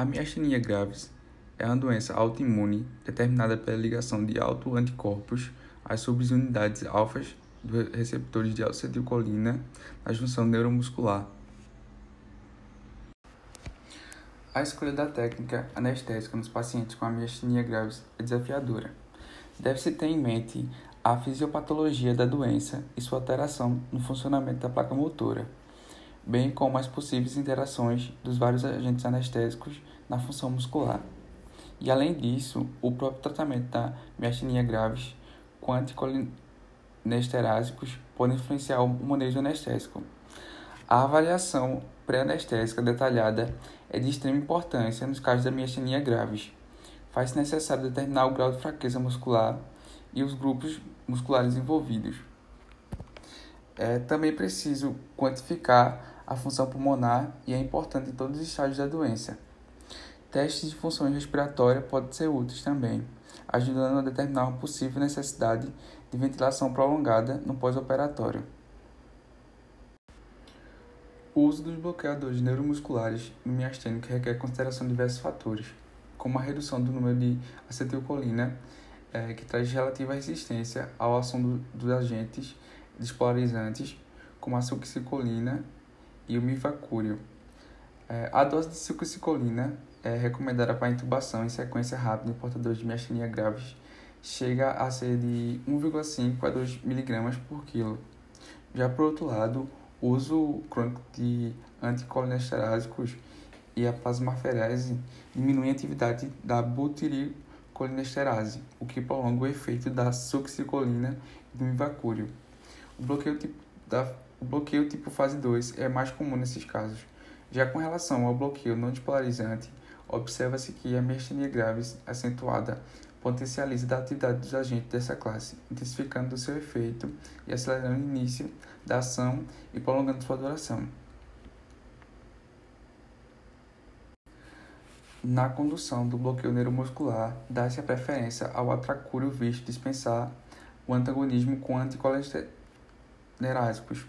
A miastenia graves é uma doença autoimune determinada pela ligação de autoanticorpos às subunidades alfas dos receptores de acetilcolina na junção neuromuscular. A escolha da técnica anestésica nos pacientes com a miastenia graves é desafiadora. Deve-se ter em mente a fisiopatologia da doença e sua alteração no funcionamento da placa motora bem como as possíveis interações dos vários agentes anestésicos na função muscular. E além disso, o próprio tratamento da miastenia graves com anticolinesterásicos pode influenciar o manejo anestésico. A avaliação pré-anestésica detalhada é de extrema importância nos casos da miastenia graves. Faz-se necessário determinar o grau de fraqueza muscular e os grupos musculares envolvidos. É também preciso quantificar a função pulmonar e é importante em todos os estágios da doença. Testes de funções respiratórias podem ser úteis também, ajudando a determinar uma possível necessidade de ventilação prolongada no pós-operatório. O uso dos bloqueadores neuromusculares no miastênico requer consideração de diversos fatores, como a redução do número de acetilcolina, é, que traz relativa resistência à ação do, dos agentes despolarizantes, como a succinilcolina e o mifacúrio. É, a dose de succinilcolina é recomendada para intubação em sequência rápida em portadores de miastenia graves chega a ser de 1,5 a 2 mg por quilo. Já por outro lado, o uso crônico de anticolinesterásicos e a plasmaferese diminuem a atividade da butiricolinesterase, o que prolonga o efeito da succinilcolina e do mivacúrio. O bloqueio tipo da o bloqueio tipo fase 2 é mais comum nesses casos. Já com relação ao bloqueio não despolarizante, observa-se que a miastenia graves acentuada potencializa a atividade dos agentes dessa classe, intensificando seu efeito e acelerando o início da ação e prolongando sua duração. Na condução do bloqueio neuromuscular, dá-se a preferência ao atracúrio visto dispensar o antagonismo com anticolesterásicos,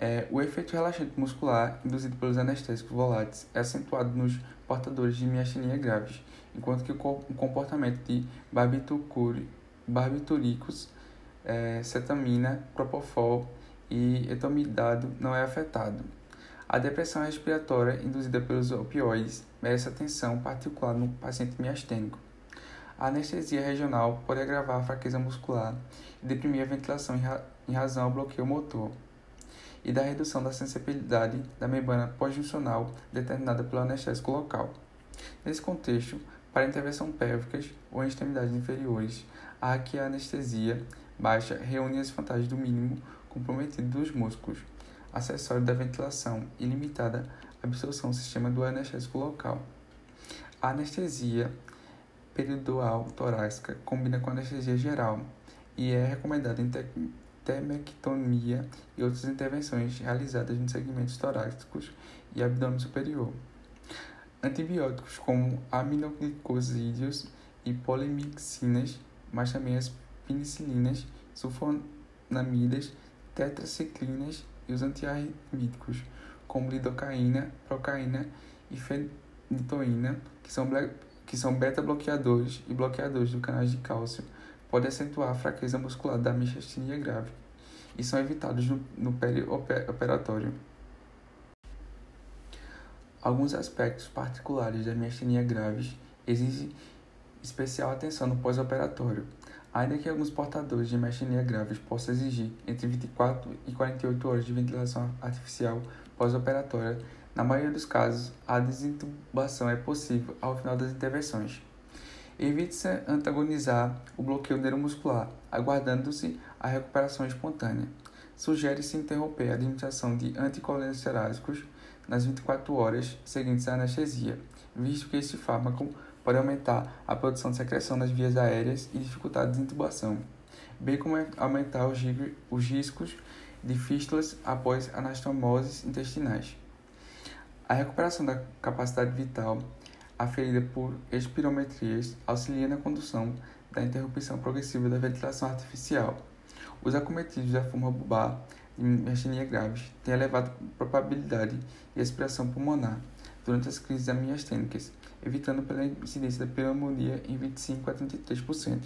é, o efeito relaxante muscular induzido pelos anestésicos voláteis é acentuado nos portadores de miastenia graves, enquanto que o comportamento de barbitúricos, é, cetamina, propofol e etomidado não é afetado. A depressão respiratória induzida pelos opioides merece atenção particular no paciente miastênico. A anestesia regional pode agravar a fraqueza muscular e deprimir a ventilação em, ra em razão ao bloqueio motor e da redução da sensibilidade da membrana pós-juncional determinada pelo anestésico local. Nesse contexto, para intervenção pélvicas ou em extremidades inferiores, há que a anestesia baixa reúne as vantagens do mínimo comprometido dos músculos, acessório da ventilação e limitada absorção do sistema do anestésico local. A anestesia peridual torácica combina com anestesia geral e é recomendada em temectomia e outras intervenções realizadas nos segmentos torácicos e abdômen superior. Antibióticos como aminoglicosídeos e polimixinas, mas também as penicilinas, sulfonamidas, tetraciclinas e os antiarritmíticos, como lidocaína, procaína e fenitoína, que são, que são beta-bloqueadores e bloqueadores do canal de cálcio pode acentuar a fraqueza muscular da miastenia grave e são evitados no, no perioperatório. Alguns aspectos particulares da miastenia graves exigem especial atenção no pós-operatório, ainda que alguns portadores de miastenia graves possam exigir entre 24 e 48 horas de ventilação artificial pós-operatória, na maioria dos casos, a desintubação é possível ao final das intervenções. Evite-se antagonizar o bloqueio neuromuscular, aguardando-se a recuperação espontânea. Sugere-se interromper a administração de anticolesterásicos nas 24 horas seguintes à anestesia, visto que este fármaco pode aumentar a produção de secreção nas vias aéreas e dificultar a desintubação, bem como aumentar os riscos de fístulas após anastomoses intestinais. A recuperação da capacidade vital aferida por espirometrias auxilia na condução da interrupção progressiva da ventilação artificial. Os acometidos da forma bulbar de miastenia graves têm elevada probabilidade de expiração pulmonar, durante as crises amiastênicas, evitando pela incidência da pneumonia em 25 a 33%.